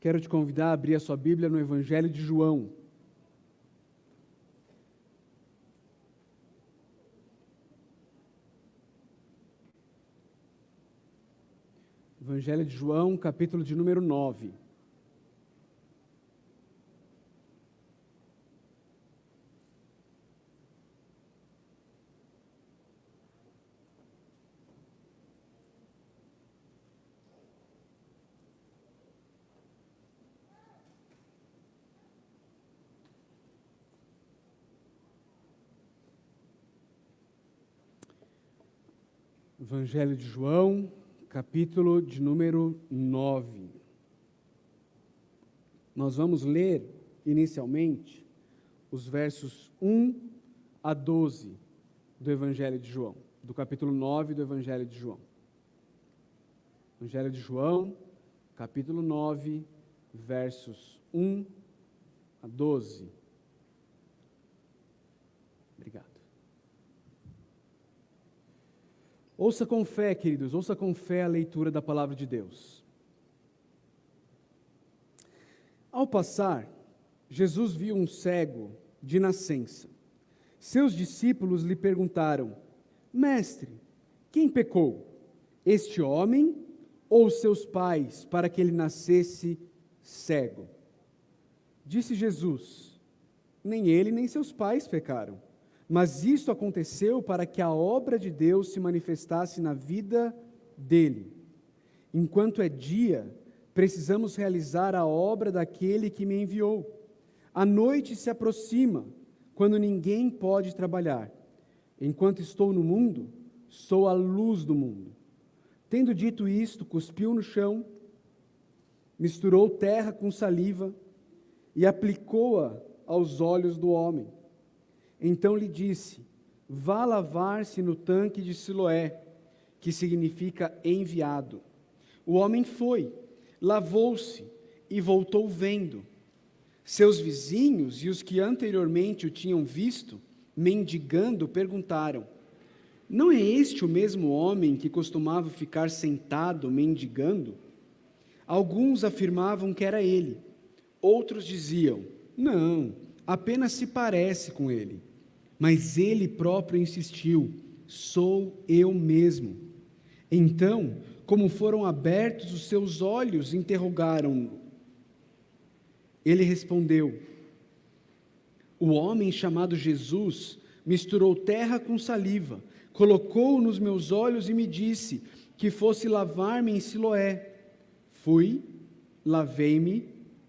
Quero te convidar a abrir a sua Bíblia no Evangelho de João. Evangelho de João, capítulo de número 9. Evangelho de João, capítulo de número 9. Nós vamos ler inicialmente os versos 1 a 12 do Evangelho de João, do capítulo 9 do Evangelho de João. Evangelho de João, capítulo 9, versos 1 a 12. Obrigado. Ouça com fé, queridos, ouça com fé a leitura da palavra de Deus. Ao passar, Jesus viu um cego de nascença. Seus discípulos lhe perguntaram: Mestre, quem pecou? Este homem ou seus pais, para que ele nascesse cego? Disse Jesus: Nem ele nem seus pais pecaram mas isso aconteceu para que a obra de Deus se manifestasse na vida dele. Enquanto é dia, precisamos realizar a obra daquele que me enviou. A noite se aproxima, quando ninguém pode trabalhar. Enquanto estou no mundo, sou a luz do mundo. Tendo dito isto, cuspiu no chão, misturou terra com saliva e aplicou-a aos olhos do homem. Então lhe disse: Vá lavar-se no tanque de Siloé, que significa enviado. O homem foi, lavou-se e voltou vendo. Seus vizinhos e os que anteriormente o tinham visto, mendigando, perguntaram: Não é este o mesmo homem que costumava ficar sentado mendigando? Alguns afirmavam que era ele, outros diziam: Não, apenas se parece com ele. Mas ele próprio insistiu: Sou eu mesmo. Então, como foram abertos os seus olhos, interrogaram-no. Ele respondeu: O homem chamado Jesus misturou terra com saliva, colocou nos meus olhos e me disse que fosse lavar-me em Siloé. Fui, lavei-me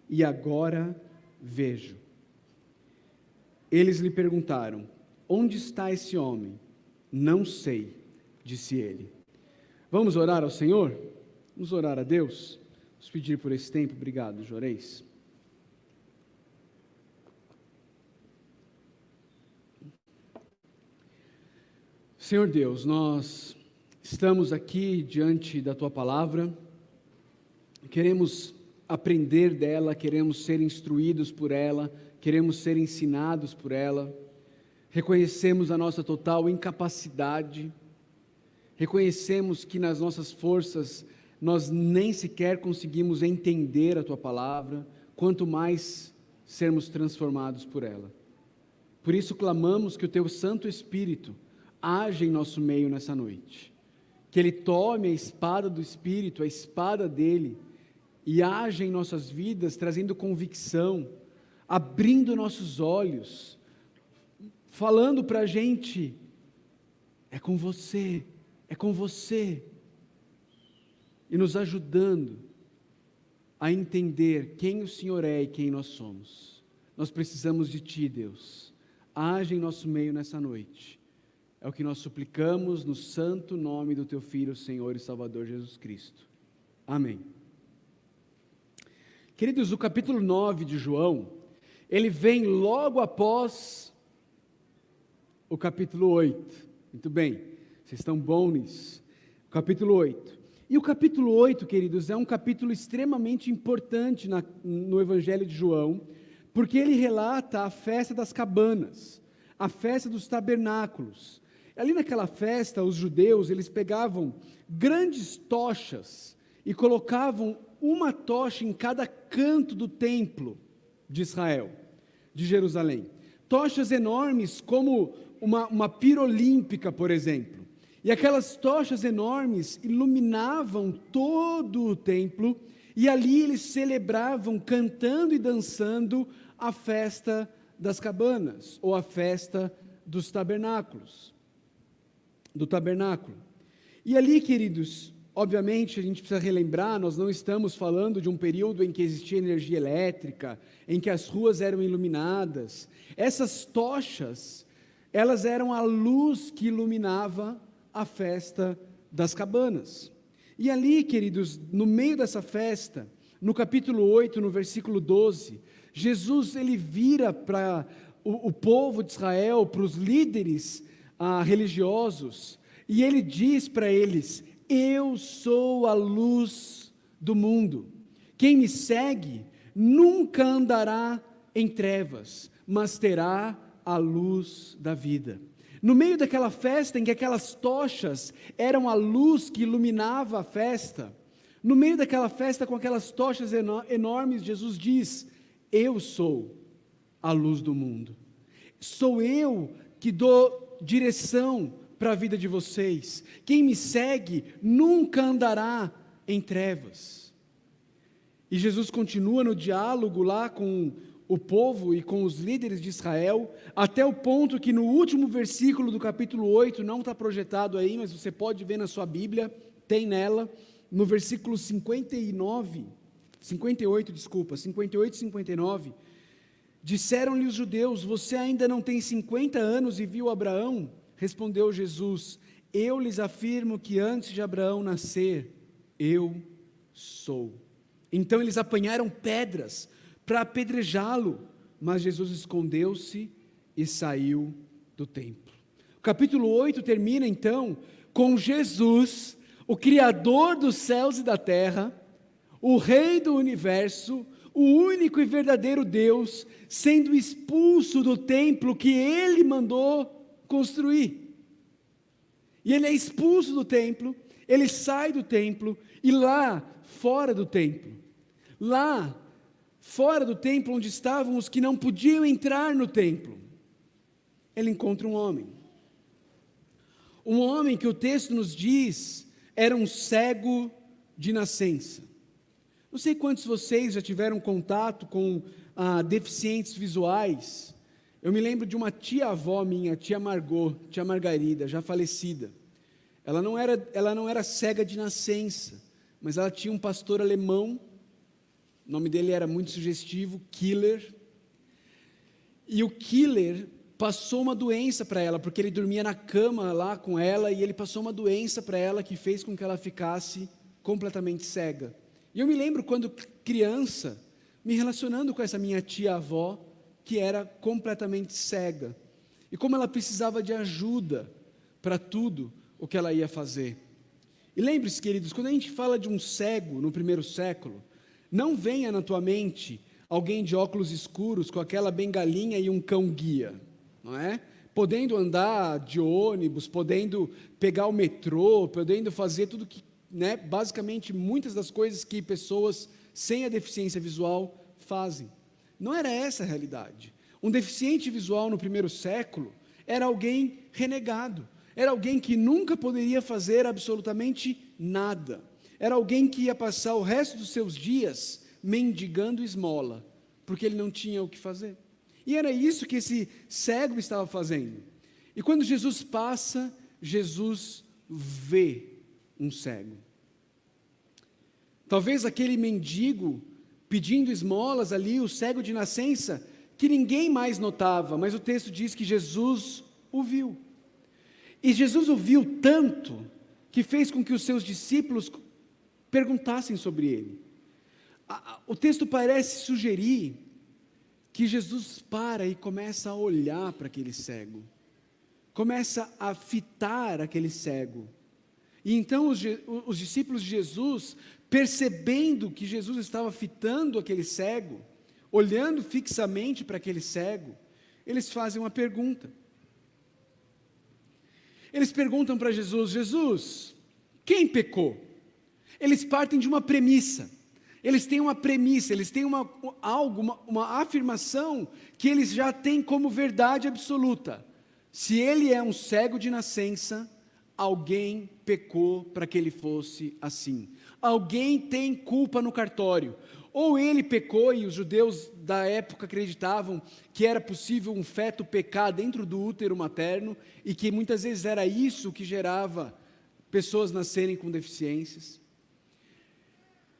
e agora vejo. Eles lhe perguntaram: Onde está esse homem? Não sei, disse ele. Vamos orar ao Senhor? Vamos orar a Deus? Vamos pedir por esse tempo. Obrigado, Joreis. Senhor Deus, nós estamos aqui diante da tua palavra, queremos aprender dela, queremos ser instruídos por ela, queremos ser ensinados por ela reconhecemos a nossa total incapacidade, reconhecemos que nas nossas forças nós nem sequer conseguimos entender a tua palavra, quanto mais sermos transformados por ela. Por isso clamamos que o teu Santo Espírito age em nosso meio nessa noite. Que ele tome a espada do Espírito, a espada dele, e age em nossas vidas, trazendo convicção, abrindo nossos olhos falando para a gente: é com você, é com você, e nos ajudando a entender quem o Senhor é e quem nós somos. Nós precisamos de Ti, Deus. Age em nosso meio nessa noite. É o que nós suplicamos no santo nome do Teu Filho, Senhor e Salvador Jesus Cristo. Amém. Queridos, o capítulo 9 de João, ele vem logo após o capítulo 8. Muito bem, vocês estão bons nisso. Capítulo 8. E o capítulo 8, queridos, é um capítulo extremamente importante na, no Evangelho de João, porque ele relata a festa das cabanas, a festa dos tabernáculos. Ali naquela festa, os judeus, eles pegavam grandes tochas e colocavam uma tocha em cada canto do templo de Israel, de Jerusalém. Tochas enormes, como uma, uma pira olímpica, por exemplo. E aquelas tochas enormes iluminavam todo o templo, e ali eles celebravam, cantando e dançando, a festa das cabanas, ou a festa dos tabernáculos. Do tabernáculo. E ali, queridos, obviamente a gente precisa relembrar, nós não estamos falando de um período em que existia energia elétrica, em que as ruas eram iluminadas. Essas tochas, elas eram a luz que iluminava a festa das cabanas. E ali, queridos, no meio dessa festa, no capítulo 8, no versículo 12, Jesus ele vira para o, o, povo de Israel, para os líderes ah, religiosos, e ele diz para eles: Eu sou a luz do mundo. Quem me segue nunca andará em trevas, mas terá a luz da vida. No meio daquela festa em que aquelas tochas eram a luz que iluminava a festa, no meio daquela festa com aquelas tochas enormes, Jesus diz: Eu sou a luz do mundo. Sou eu que dou direção para a vida de vocês. Quem me segue nunca andará em trevas. E Jesus continua no diálogo lá com o povo e com os líderes de Israel, até o ponto que no último versículo do capítulo 8, não está projetado aí, mas você pode ver na sua Bíblia, tem nela, no versículo 59, 58, desculpa, 58 e 59, disseram-lhe os judeus: Você ainda não tem 50 anos e viu Abraão? Respondeu Jesus: Eu lhes afirmo que antes de Abraão nascer, eu sou. Então eles apanharam pedras para apedrejá-lo, mas Jesus escondeu-se e saiu do templo. O capítulo 8 termina então com Jesus, o Criador dos céus e da terra, o Rei do universo, o único e verdadeiro Deus, sendo expulso do templo que ele mandou construir. E ele é expulso do templo, ele sai do templo, e lá, fora do templo, lá, fora do templo onde estavam os que não podiam entrar no templo, ele encontra um homem. Um homem que o texto nos diz era um cego de nascença. Não sei quantos de vocês já tiveram contato com ah, deficientes visuais. Eu me lembro de uma tia-avó minha, tia Margot, tia Margarida, já falecida. Ela não era, ela não era cega de nascença, mas ela tinha um pastor alemão, o nome dele era muito sugestivo, Killer. E o Killer passou uma doença para ela, porque ele dormia na cama lá com ela e ele passou uma doença para ela que fez com que ela ficasse completamente cega. E eu me lembro quando criança, me relacionando com essa minha tia-avó, que era completamente cega. E como ela precisava de ajuda para tudo o que ela ia fazer. E lembre-se, queridos, quando a gente fala de um cego no primeiro século, não venha na tua mente alguém de óculos escuros com aquela bengalinha e um cão guia, não é? Podendo andar de ônibus, podendo pegar o metrô, podendo fazer tudo que, né, basicamente muitas das coisas que pessoas sem a deficiência visual fazem. Não era essa a realidade. Um deficiente visual no primeiro século era alguém renegado, era alguém que nunca poderia fazer absolutamente nada, era alguém que ia passar o resto dos seus dias mendigando esmola, porque ele não tinha o que fazer. E era isso que esse cego estava fazendo. E quando Jesus passa, Jesus vê um cego. Talvez aquele mendigo pedindo esmolas ali, o cego de nascença, que ninguém mais notava, mas o texto diz que Jesus o viu. E Jesus o viu tanto que fez com que os seus discípulos perguntassem sobre ele. O texto parece sugerir que Jesus para e começa a olhar para aquele cego, começa a fitar aquele cego. E então os, os discípulos de Jesus percebendo que Jesus estava fitando aquele cego, olhando fixamente para aquele cego, eles fazem uma pergunta. Eles perguntam para Jesus: Jesus, quem pecou? Eles partem de uma premissa. Eles têm uma premissa, eles têm uma, algo, uma, uma afirmação que eles já têm como verdade absoluta. Se ele é um cego de nascença, alguém pecou para que ele fosse assim. Alguém tem culpa no cartório. Ou ele pecou e os judeus da época acreditavam que era possível um feto pecar dentro do útero materno e que muitas vezes era isso que gerava pessoas nascerem com deficiências.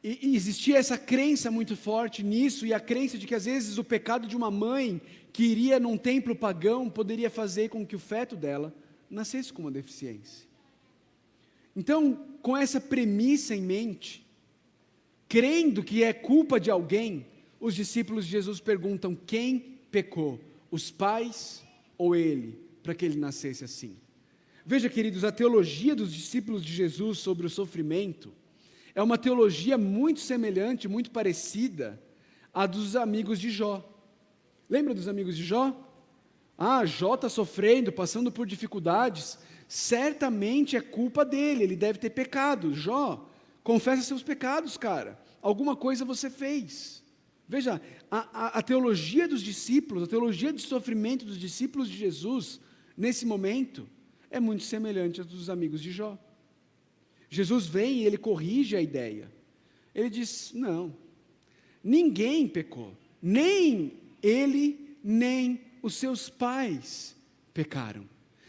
E, e existia essa crença muito forte nisso, e a crença de que às vezes o pecado de uma mãe que iria num templo pagão poderia fazer com que o feto dela nascesse com uma deficiência. Então, com essa premissa em mente, crendo que é culpa de alguém, os discípulos de Jesus perguntam: quem pecou, os pais ou ele, para que ele nascesse assim? Veja, queridos, a teologia dos discípulos de Jesus sobre o sofrimento é uma teologia muito semelhante, muito parecida à dos amigos de Jó. Lembra dos amigos de Jó? Ah, Jó está sofrendo, passando por dificuldades. Certamente é culpa dele, ele deve ter pecado. Jó, confessa seus pecados, cara. Alguma coisa você fez. Veja, a, a, a teologia dos discípulos, a teologia de sofrimento dos discípulos de Jesus, nesse momento, é muito semelhante à dos amigos de Jó. Jesus vem e ele corrige a ideia. Ele diz: não, ninguém pecou, nem ele, nem os seus pais pecaram.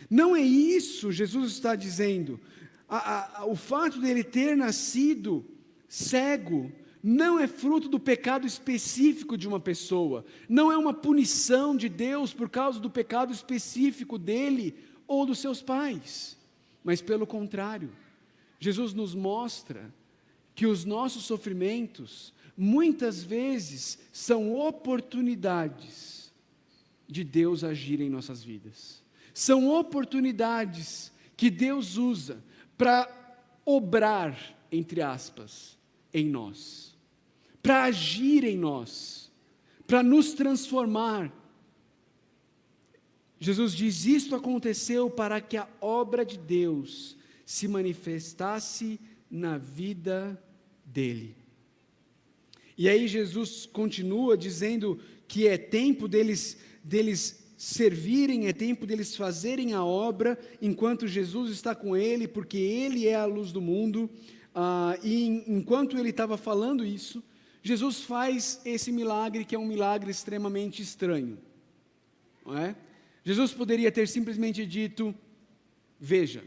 Não é isso, Jesus está dizendo. A, a, o fato dele ter nascido cego não é fruto do pecado específico de uma pessoa, não é uma punição de Deus por causa do pecado específico dele ou dos seus pais, mas pelo contrário, Jesus nos mostra que os nossos sofrimentos muitas vezes são oportunidades de Deus agir em nossas vidas. São oportunidades que Deus usa para obrar, entre aspas, em nós, para agir em nós, para nos transformar. Jesus diz: Isto aconteceu para que a obra de Deus se manifestasse na vida dele. E aí Jesus continua dizendo que é tempo deles, deles servirem, é tempo deles fazerem a obra enquanto Jesus está com ele, porque ele é a luz do mundo. Ah, e enquanto ele estava falando isso, Jesus faz esse milagre que é um milagre extremamente estranho. Não é? Jesus poderia ter simplesmente dito: Veja,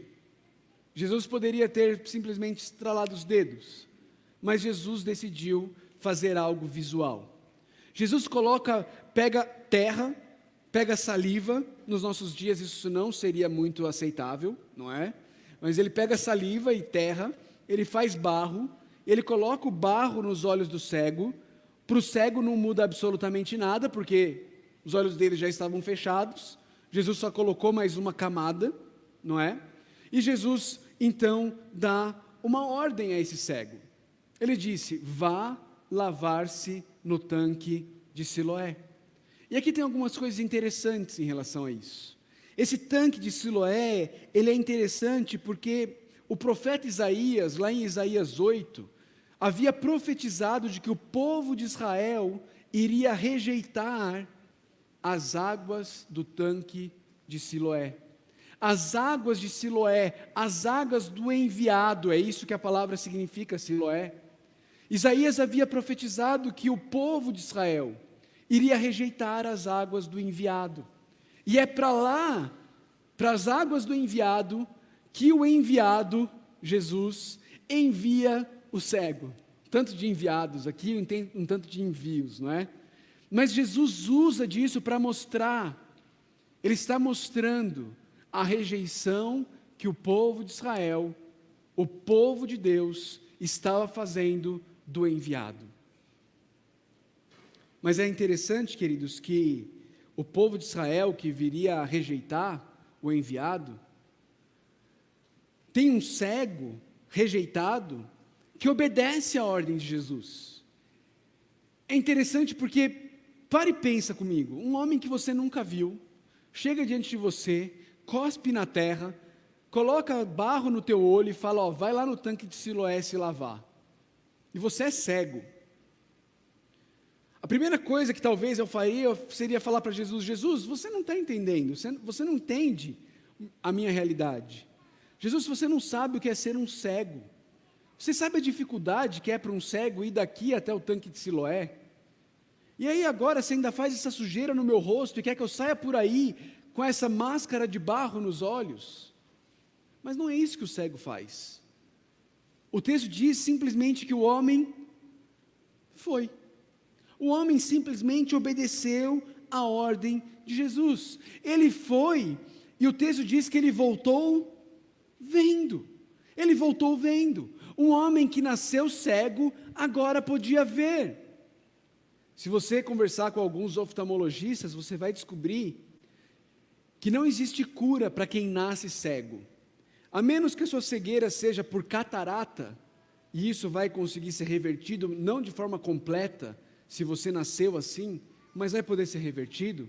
Jesus poderia ter simplesmente estralado os dedos, mas Jesus decidiu fazer algo visual. Jesus coloca, pega terra, pega saliva, nos nossos dias isso não seria muito aceitável, não é? Mas ele pega saliva e terra, ele faz barro, ele coloca o barro nos olhos do cego, para o cego não muda absolutamente nada, porque os olhos dele já estavam fechados, Jesus só colocou mais uma camada, não é? E Jesus então dá uma ordem a esse cego. Ele disse: vá lavar-se no tanque de Siloé. E aqui tem algumas coisas interessantes em relação a isso. Esse tanque de Siloé, ele é interessante porque o profeta Isaías, lá em Isaías 8, havia profetizado de que o povo de Israel iria rejeitar as águas do tanque de Siloé as águas de Siloé, as águas do enviado, é isso que a palavra significa, Siloé. Isaías havia profetizado que o povo de Israel iria rejeitar as águas do enviado. E é para lá, para as águas do enviado, que o enviado, Jesus, envia o cego. Tanto de enviados aqui, um tanto de envios, não é? Mas Jesus usa disso para mostrar, ele está mostrando a rejeição que o povo de Israel, o povo de Deus, estava fazendo do enviado. Mas é interessante, queridos, que o povo de Israel que viria a rejeitar o enviado, tem um cego rejeitado que obedece à ordem de Jesus. É interessante porque, pare e pensa comigo, um homem que você nunca viu, chega diante de você, cospe na terra, coloca barro no teu olho e fala: ó, vai lá no tanque de Siloé se lavar. E você é cego. A primeira coisa que talvez eu faria seria falar para Jesus: Jesus, você não está entendendo, você, não entende a minha realidade. Jesus, você não sabe o que é ser um cego. Você sabe a dificuldade que é para um cego ir daqui até o tanque de Siloé? E aí agora você ainda faz essa sujeira no meu rosto e quer que eu saia por aí com essa máscara de barro nos olhos? Mas não é isso que o cego faz. O texto diz simplesmente que o homem foi. O homem simplesmente obedeceu a ordem de Jesus. Ele foi, e o texto diz que ele voltou vendo. Ele voltou vendo. Um homem que nasceu cego agora podia ver. Se você conversar com alguns oftalmologistas, você vai descobrir que não existe cura para quem nasce cego. A menos que a sua cegueira seja por catarata, e isso vai conseguir ser revertido não de forma completa, se você nasceu assim, mas vai poder ser revertido.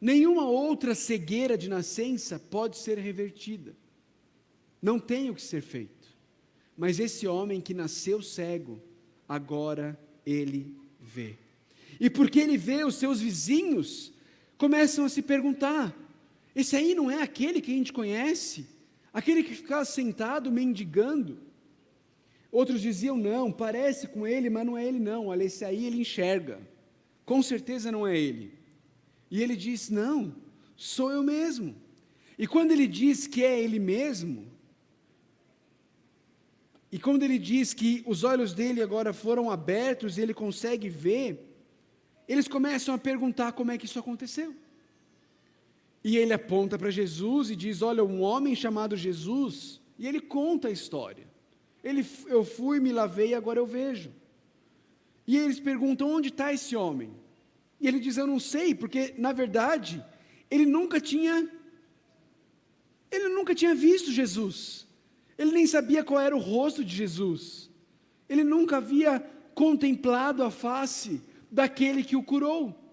Nenhuma outra cegueira de nascença pode ser revertida. Não tem o que ser feito. Mas esse homem que nasceu cego, agora ele vê. E porque ele vê, os seus vizinhos começam a se perguntar: esse aí não é aquele que a gente conhece? Aquele que ficava sentado mendigando? Outros diziam: não, parece com ele, mas não é ele, não. Olha, esse aí ele enxerga. Com certeza não é ele. E ele diz: não, sou eu mesmo. E quando ele diz que é ele mesmo, e quando ele diz que os olhos dele agora foram abertos e ele consegue ver, eles começam a perguntar como é que isso aconteceu. E ele aponta para Jesus e diz: Olha, um homem chamado Jesus, e ele conta a história. Ele, eu fui, me lavei, agora eu vejo. E eles perguntam: onde está esse homem? E ele diz: Eu não sei, porque na verdade ele nunca tinha, ele nunca tinha visto Jesus. Ele nem sabia qual era o rosto de Jesus. Ele nunca havia contemplado a face daquele que o curou.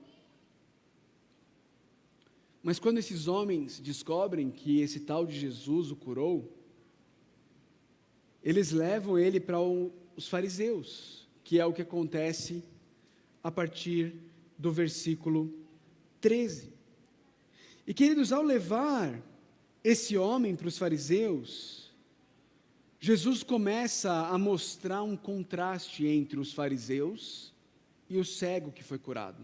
Mas quando esses homens descobrem que esse tal de Jesus o curou, eles levam ele para os fariseus, que é o que acontece a partir do versículo 13. E queridos, ao levar esse homem para os fariseus, Jesus começa a mostrar um contraste entre os fariseus e o cego que foi curado.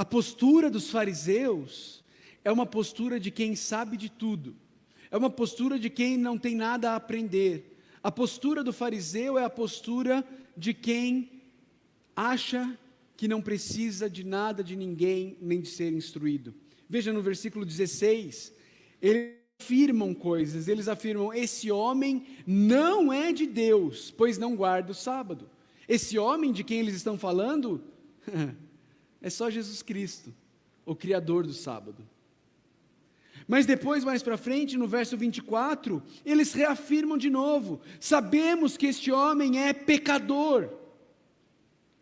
A postura dos fariseus é uma postura de quem sabe de tudo é uma postura de quem não tem nada a aprender. A postura do fariseu é a postura de quem acha que não precisa de nada de ninguém, nem de ser instruído. Veja no versículo 16, eles afirmam coisas, eles afirmam: esse homem não é de Deus, pois não guarda o sábado. Esse homem de quem eles estão falando é só Jesus Cristo, o Criador do sábado. Mas depois, mais para frente, no verso 24, eles reafirmam de novo: sabemos que este homem é pecador.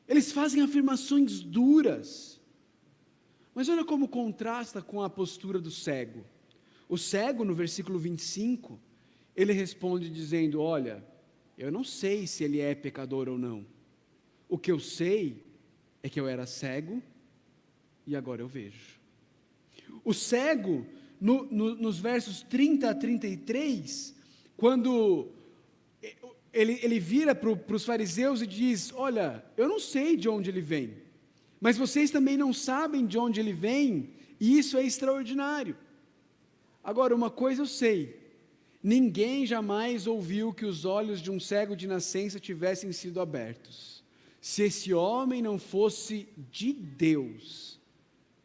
Eles fazem afirmações duras. Mas olha como contrasta com a postura do cego. O cego, no versículo 25, ele responde dizendo: Olha, eu não sei se ele é pecador ou não. O que eu sei é que eu era cego e agora eu vejo. O cego no, no, nos versos 30 a 33, quando ele, ele vira para os fariseus e diz: Olha, eu não sei de onde ele vem, mas vocês também não sabem de onde ele vem, e isso é extraordinário. Agora, uma coisa eu sei: ninguém jamais ouviu que os olhos de um cego de nascença tivessem sido abertos. Se esse homem não fosse de Deus,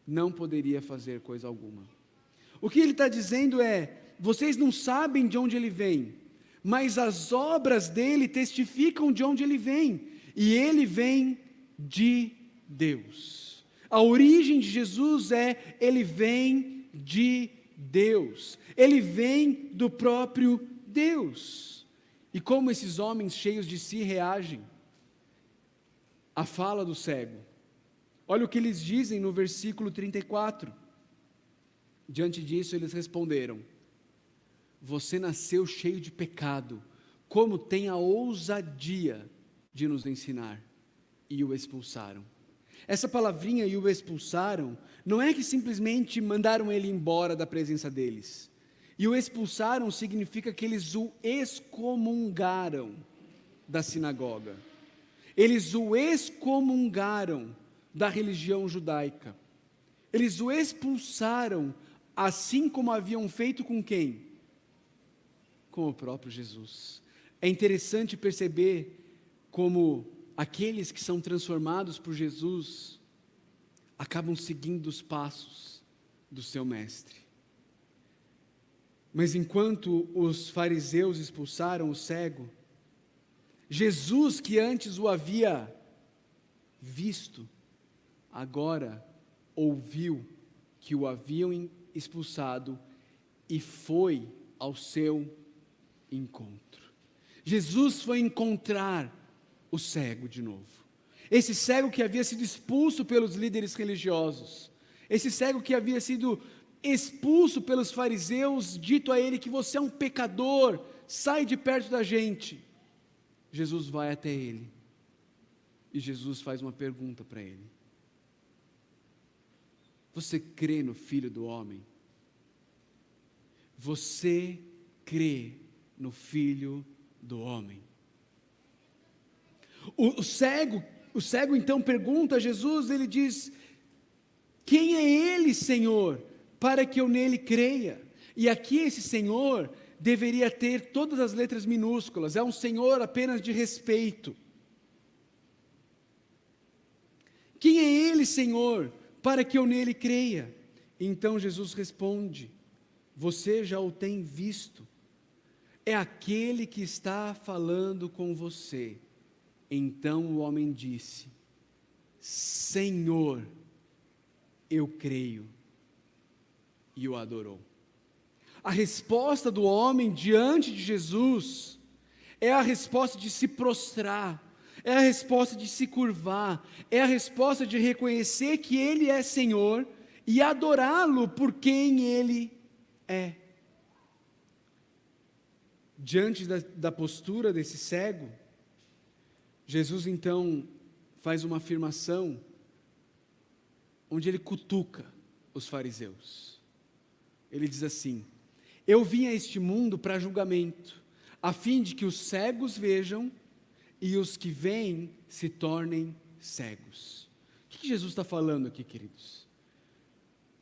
não poderia fazer coisa alguma. O que ele está dizendo é: vocês não sabem de onde ele vem, mas as obras dele testificam de onde ele vem, e ele vem de Deus. A origem de Jesus é: ele vem de Deus, ele vem do próprio Deus. E como esses homens cheios de si reagem à fala do cego? Olha o que eles dizem no versículo 34. Diante disso, eles responderam: Você nasceu cheio de pecado, como tem a ousadia de nos ensinar? e o expulsaram. Essa palavrinha e o expulsaram não é que simplesmente mandaram ele embora da presença deles. E o expulsaram significa que eles o excomungaram da sinagoga. Eles o excomungaram da religião judaica. Eles o expulsaram, assim como haviam feito com quem? Com o próprio Jesus. É interessante perceber como aqueles que são transformados por Jesus acabam seguindo os passos do seu mestre. Mas enquanto os fariseus expulsaram o cego, Jesus, que antes o havia visto, agora ouviu que o haviam expulsado e foi ao seu encontro. Jesus foi encontrar o cego de novo. Esse cego que havia sido expulso pelos líderes religiosos, esse cego que havia sido expulso pelos fariseus, dito a ele que você é um pecador, sai de perto da gente. Jesus vai até ele e Jesus faz uma pergunta para ele: Você crê no Filho do Homem? Você crê no Filho do Homem? O, o cego, o cego então pergunta a Jesus, ele diz: Quem é ele, Senhor, para que eu nele creia? E aqui esse Senhor deveria ter todas as letras minúsculas, é um Senhor apenas de respeito. Quem é ele, Senhor, para que eu nele creia? Então Jesus responde: Você já o tem visto, é aquele que está falando com você. Então o homem disse: Senhor, eu creio. E o adorou. A resposta do homem diante de Jesus é a resposta de se prostrar, é a resposta de se curvar, é a resposta de reconhecer que Ele é Senhor e adorá-lo por quem Ele é. Diante da, da postura desse cego, Jesus então faz uma afirmação onde ele cutuca os fariseus. Ele diz assim: Eu vim a este mundo para julgamento, a fim de que os cegos vejam e os que veem se tornem cegos. O que Jesus está falando aqui, queridos?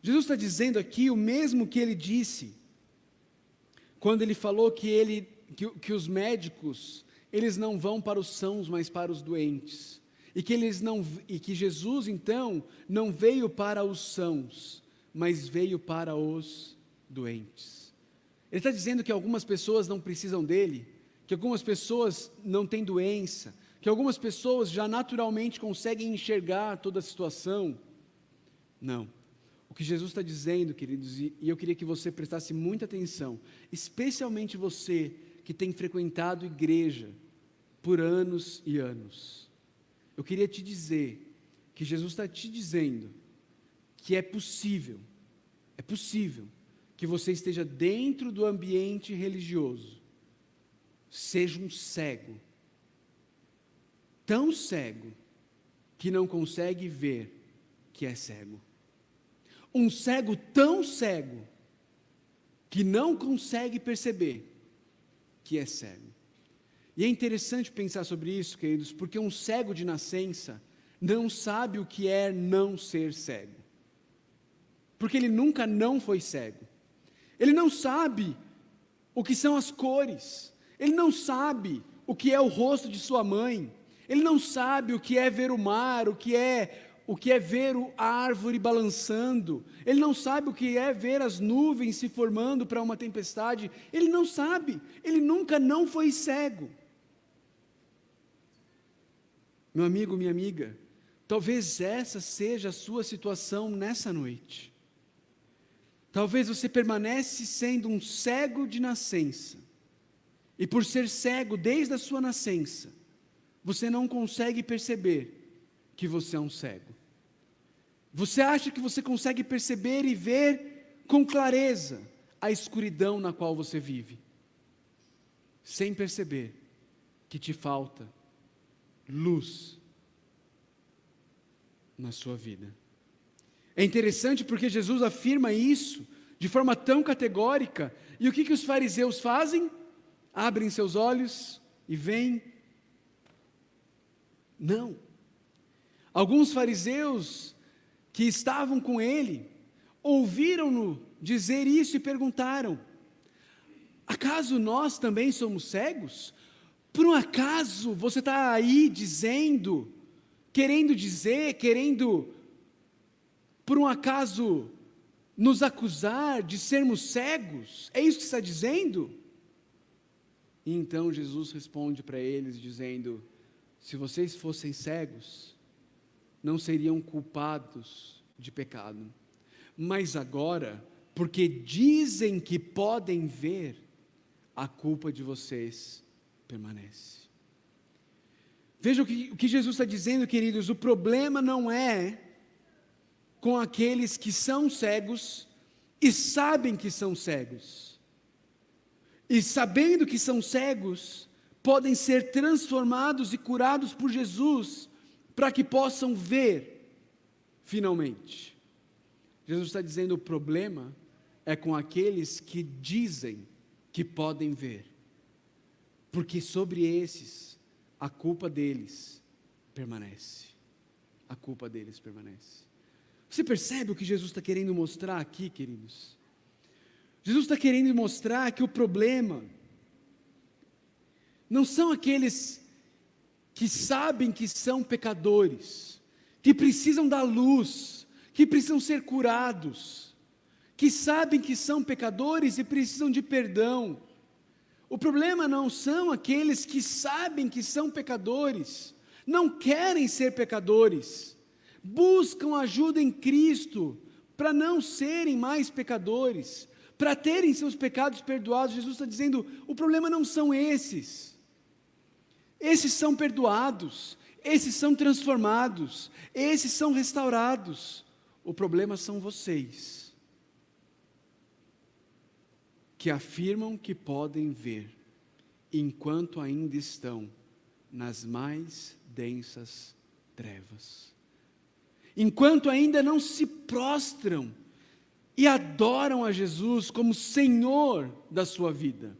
Jesus está dizendo aqui o mesmo que ele disse quando ele falou que, ele, que, que os médicos eles não vão para os sãos, mas para os doentes. E que, eles não, e que Jesus, então, não veio para os sãos, mas veio para os doentes. Ele está dizendo que algumas pessoas não precisam dele, que algumas pessoas não têm doença, que algumas pessoas já naturalmente conseguem enxergar toda a situação. Não. O que Jesus está dizendo, queridos, e eu queria que você prestasse muita atenção, especialmente você que tem frequentado igreja por anos e anos. Eu queria te dizer que Jesus está te dizendo que é possível, é possível que você esteja dentro do ambiente religioso, seja um cego, tão cego que não consegue ver que é cego. Um cego tão cego que não consegue perceber que é cego. E é interessante pensar sobre isso, queridos, porque um cego de nascença não sabe o que é não ser cego. Porque ele nunca não foi cego. Ele não sabe o que são as cores. Ele não sabe o que é o rosto de sua mãe. Ele não sabe o que é ver o mar, o que é o que é ver a árvore balançando. Ele não sabe o que é ver as nuvens se formando para uma tempestade. Ele não sabe. Ele nunca não foi cego. Meu amigo, minha amiga, talvez essa seja a sua situação nessa noite. Talvez você permanece sendo um cego de nascença. E por ser cego desde a sua nascença, você não consegue perceber que você é um cego. Você acha que você consegue perceber e ver com clareza a escuridão na qual você vive, sem perceber que te falta luz na sua vida. É interessante porque Jesus afirma isso de forma tão categórica, e o que, que os fariseus fazem? Abrem seus olhos e veem. Não. Alguns fariseus que estavam com ele ouviram-no dizer isso e perguntaram: Acaso nós também somos cegos? Por um acaso você está aí dizendo, querendo dizer, querendo, por um acaso, nos acusar de sermos cegos? É isso que está dizendo? E então Jesus responde para eles, dizendo: Se vocês fossem cegos, não seriam culpados de pecado. Mas agora, porque dizem que podem ver, a culpa de vocês permanece. Veja o que, o que Jesus está dizendo, queridos: o problema não é com aqueles que são cegos e sabem que são cegos. E sabendo que são cegos, podem ser transformados e curados por Jesus para que possam ver finalmente. Jesus está dizendo: o problema é com aqueles que dizem que podem ver, porque sobre esses a culpa deles permanece. A culpa deles permanece. Você percebe o que Jesus está querendo mostrar aqui, queridos? Jesus está querendo mostrar que o problema não são aqueles que sabem que são pecadores, que precisam da luz, que precisam ser curados que sabem que são pecadores e precisam de perdão. O problema não são aqueles que sabem que são pecadores, não querem ser pecadores, buscam ajuda em Cristo para não serem mais pecadores, para terem seus pecados perdoados. Jesus está dizendo: o problema não são esses, esses são perdoados, esses são transformados, esses são restaurados. O problema são vocês que afirmam que podem ver, enquanto ainda estão nas mais densas trevas. Enquanto ainda não se prostram e adoram a Jesus como Senhor da sua vida.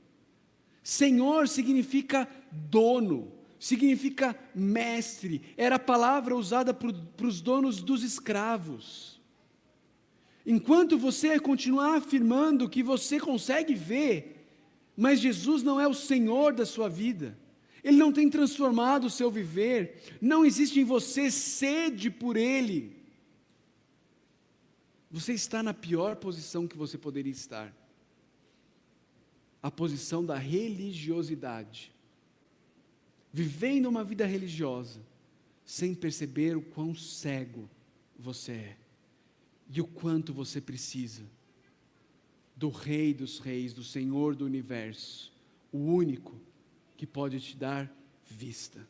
Senhor significa dono, significa mestre, era a palavra usada para os donos dos escravos. Enquanto você continuar afirmando que você consegue ver, mas Jesus não é o Senhor da sua vida, Ele não tem transformado o seu viver, não existe em você sede por Ele, você está na pior posição que você poderia estar. A posição da religiosidade, vivendo uma vida religiosa, sem perceber o quão cego você é e o quanto você precisa do Rei dos Reis, do Senhor do universo, o único que pode te dar vista,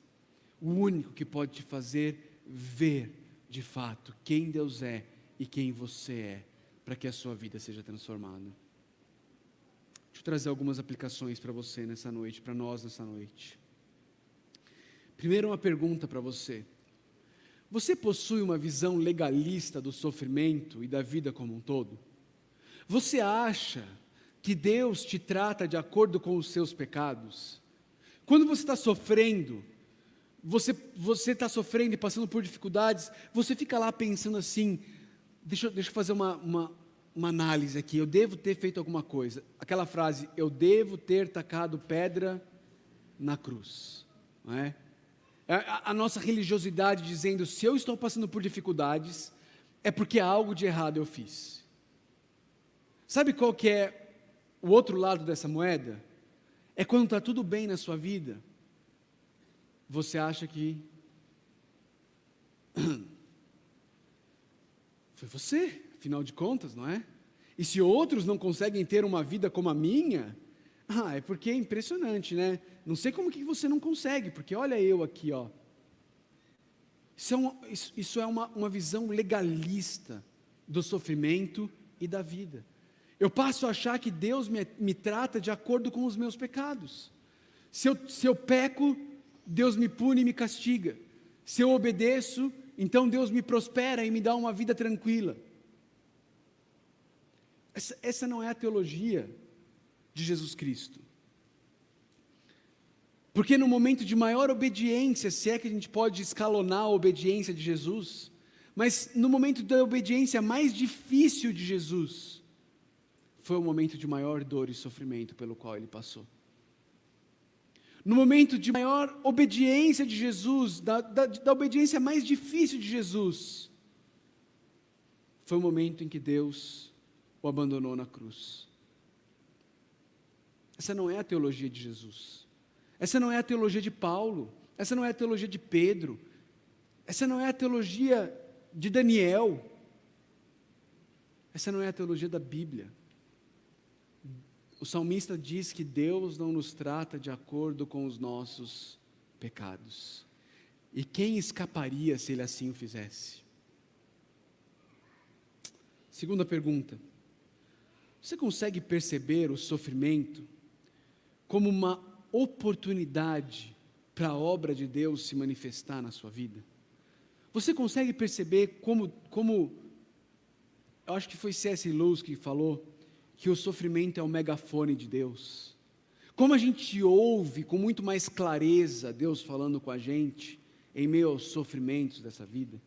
o único que pode te fazer ver de fato quem Deus é e quem você é, para que a sua vida seja transformada. Deixa eu trazer algumas aplicações para você nessa noite, para nós nessa noite. Primeiro, uma pergunta para você. Você possui uma visão legalista do sofrimento e da vida como um todo? Você acha que Deus te trata de acordo com os seus pecados? Quando você está sofrendo, você está sofrendo e passando por dificuldades, você fica lá pensando assim: deixa, deixa eu fazer uma, uma, uma análise aqui, eu devo ter feito alguma coisa. Aquela frase, eu devo ter tacado pedra na cruz. Não é? É, a, a nossa religiosidade dizendo: se eu estou passando por dificuldades, é porque algo de errado eu fiz. Sabe qual que é o outro lado dessa moeda? É quando está tudo bem na sua vida, você acha que foi você, afinal de contas, não é? E se outros não conseguem ter uma vida como a minha, ah, é porque é impressionante, né? Não sei como que você não consegue, porque olha eu aqui, ó. Isso é, uma, isso, isso é uma, uma visão legalista do sofrimento e da vida. Eu passo a achar que Deus me, me trata de acordo com os meus pecados. Se eu, se eu peco, Deus me pune e me castiga. Se eu obedeço, então Deus me prospera e me dá uma vida tranquila. Essa, essa não é a teologia de Jesus Cristo. Porque no momento de maior obediência, se é que a gente pode escalonar a obediência de Jesus, mas no momento da obediência mais difícil de Jesus, foi o momento de maior dor e sofrimento pelo qual ele passou. No momento de maior obediência de Jesus, da, da, da obediência mais difícil de Jesus, foi o momento em que Deus o abandonou na cruz. Essa não é a teologia de Jesus. Essa não é a teologia de Paulo. Essa não é a teologia de Pedro. Essa não é a teologia de Daniel. Essa não é a teologia da Bíblia. O salmista diz que Deus não nos trata de acordo com os nossos pecados. E quem escaparia se ele assim o fizesse? Segunda pergunta. Você consegue perceber o sofrimento como uma oportunidade para a obra de Deus se manifestar na sua vida? Você consegue perceber como, como eu acho que foi C.S. Lewis que falou, que o sofrimento é o megafone de Deus. Como a gente ouve com muito mais clareza Deus falando com a gente em meio aos sofrimentos dessa vida.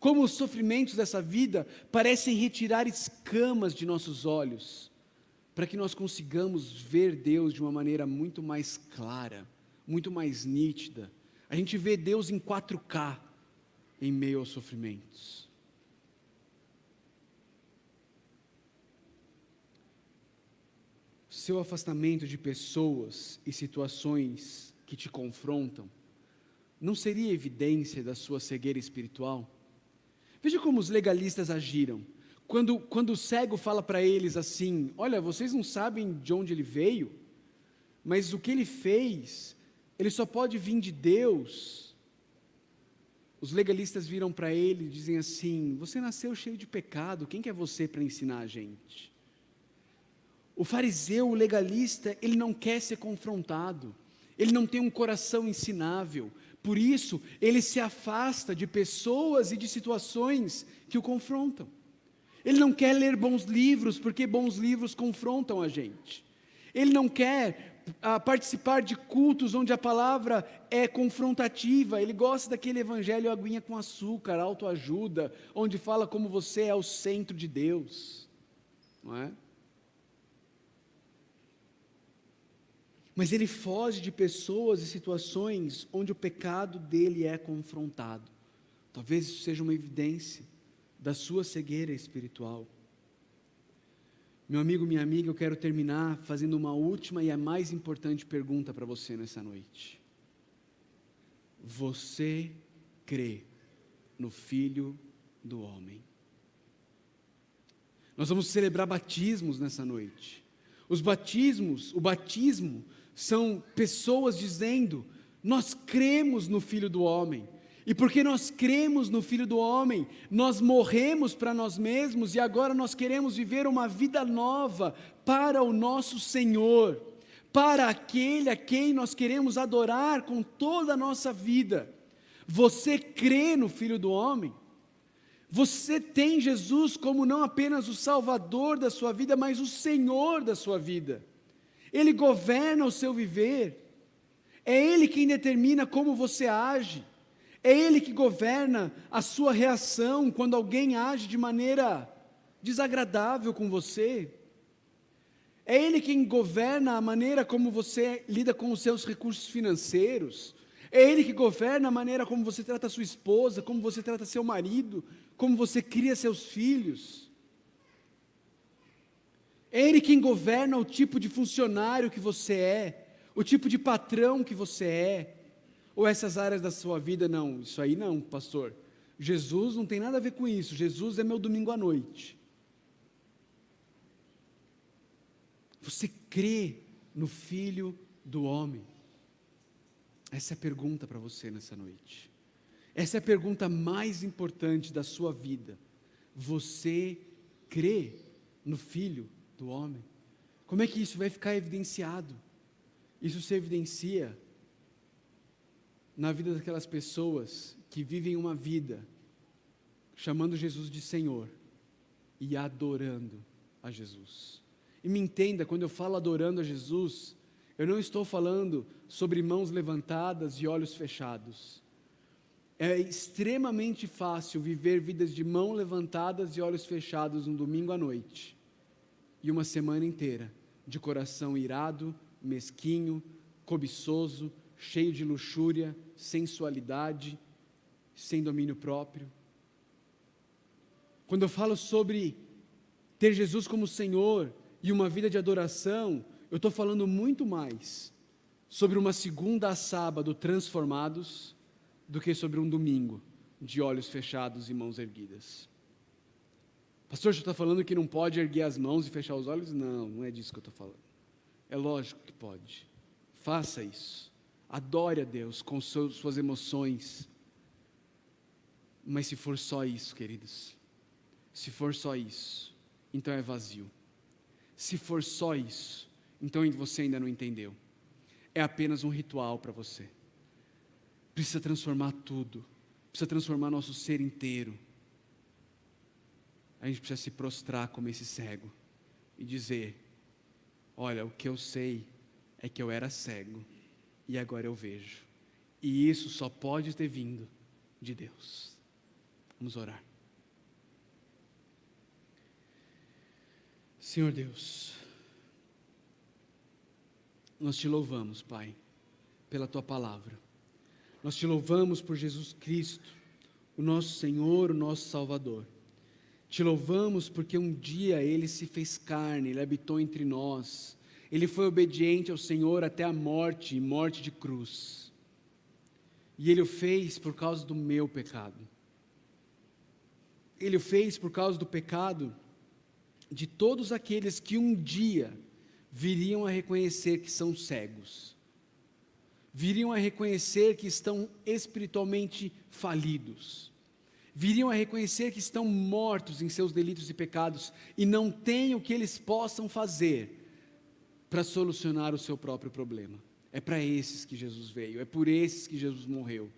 Como os sofrimentos dessa vida parecem retirar escamas de nossos olhos, para que nós consigamos ver Deus de uma maneira muito mais clara, muito mais nítida. A gente vê Deus em 4K em meio aos sofrimentos. Seu afastamento de pessoas e situações que te confrontam não seria evidência da sua cegueira espiritual? Veja como os legalistas agiram. Quando, quando o cego fala para eles assim: Olha, vocês não sabem de onde ele veio, mas o que ele fez, ele só pode vir de Deus. Os legalistas viram para ele e dizem assim: Você nasceu cheio de pecado, quem que é você para ensinar a gente? O fariseu, o legalista, ele não quer ser confrontado, ele não tem um coração ensinável, por isso ele se afasta de pessoas e de situações que o confrontam. Ele não quer ler bons livros, porque bons livros confrontam a gente. Ele não quer ah, participar de cultos onde a palavra é confrontativa, ele gosta daquele evangelho aguinha com açúcar, autoajuda, onde fala como você é o centro de Deus, não é? Mas ele foge de pessoas e situações onde o pecado dele é confrontado. Talvez isso seja uma evidência da sua cegueira espiritual. Meu amigo, minha amiga, eu quero terminar fazendo uma última e a mais importante pergunta para você nessa noite. Você crê no Filho do Homem? Nós vamos celebrar batismos nessa noite. Os batismos, o batismo são pessoas dizendo: Nós cremos no Filho do Homem. E porque nós cremos no Filho do Homem, nós morremos para nós mesmos e agora nós queremos viver uma vida nova para o nosso Senhor, para aquele a quem nós queremos adorar com toda a nossa vida. Você crê no Filho do Homem? Você tem Jesus como não apenas o Salvador da sua vida, mas o Senhor da sua vida. Ele governa o seu viver. É Ele quem determina como você age. É Ele que governa a sua reação quando alguém age de maneira desagradável com você. É Ele quem governa a maneira como você lida com os seus recursos financeiros. É Ele que governa a maneira como você trata sua esposa, como você trata seu marido, como você cria seus filhos. É Ele quem governa o tipo de funcionário que você é, o tipo de patrão que você é, ou essas áreas da sua vida, não, isso aí não, pastor. Jesus não tem nada a ver com isso, Jesus é meu domingo à noite. Você crê no Filho do Homem? Essa é a pergunta para você nessa noite. Essa é a pergunta mais importante da sua vida. Você crê no Filho do homem. Como é que isso vai ficar evidenciado? Isso se evidencia na vida daquelas pessoas que vivem uma vida chamando Jesus de Senhor e adorando a Jesus. E me entenda, quando eu falo adorando a Jesus, eu não estou falando sobre mãos levantadas e olhos fechados. É extremamente fácil viver vidas de mãos levantadas e olhos fechados um domingo à noite e uma semana inteira de coração irado, mesquinho, cobiçoso, cheio de luxúria, sensualidade, sem domínio próprio. Quando eu falo sobre ter Jesus como Senhor e uma vida de adoração, eu estou falando muito mais sobre uma segunda a sábado transformados do que sobre um domingo de olhos fechados e mãos erguidas. Pastor, você está falando que não pode erguer as mãos e fechar os olhos? Não, não é disso que eu estou falando. É lógico que pode. Faça isso. Adore a Deus com suas emoções. Mas se for só isso, queridos, se for só isso, então é vazio. Se for só isso, então você ainda não entendeu. É apenas um ritual para você. Precisa transformar tudo, precisa transformar nosso ser inteiro. A gente precisa se prostrar como esse cego e dizer: Olha, o que eu sei é que eu era cego e agora eu vejo. E isso só pode ter vindo de Deus. Vamos orar. Senhor Deus, nós te louvamos, Pai, pela tua palavra. Nós te louvamos por Jesus Cristo, o nosso Senhor, o nosso Salvador. Te louvamos porque um dia ele se fez carne, ele habitou entre nós. Ele foi obediente ao Senhor até a morte morte de cruz. E ele o fez por causa do meu pecado. Ele o fez por causa do pecado de todos aqueles que um dia viriam a reconhecer que são cegos, viriam a reconhecer que estão espiritualmente falidos, viriam a reconhecer que estão mortos em seus delitos e pecados e não têm o que eles possam fazer para solucionar o seu próprio problema. É para esses que Jesus veio, é por esses que Jesus morreu.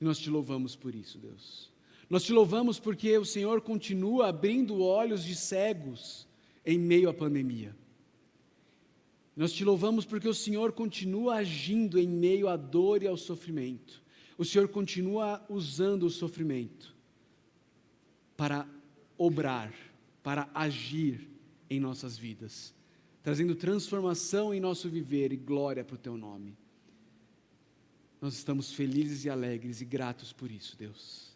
E nós te louvamos por isso, Deus. Nós te louvamos porque o Senhor continua abrindo olhos de cegos em meio à pandemia. Nós te louvamos porque o Senhor continua agindo em meio à dor e ao sofrimento. O Senhor continua usando o sofrimento para obrar, para agir em nossas vidas, trazendo transformação em nosso viver e glória para o teu nome. Nós estamos felizes e alegres e gratos por isso, Deus.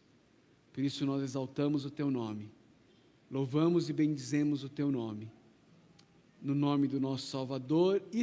Por isso nós exaltamos o teu nome, louvamos e bendizemos o teu nome no nome do nosso Salvador e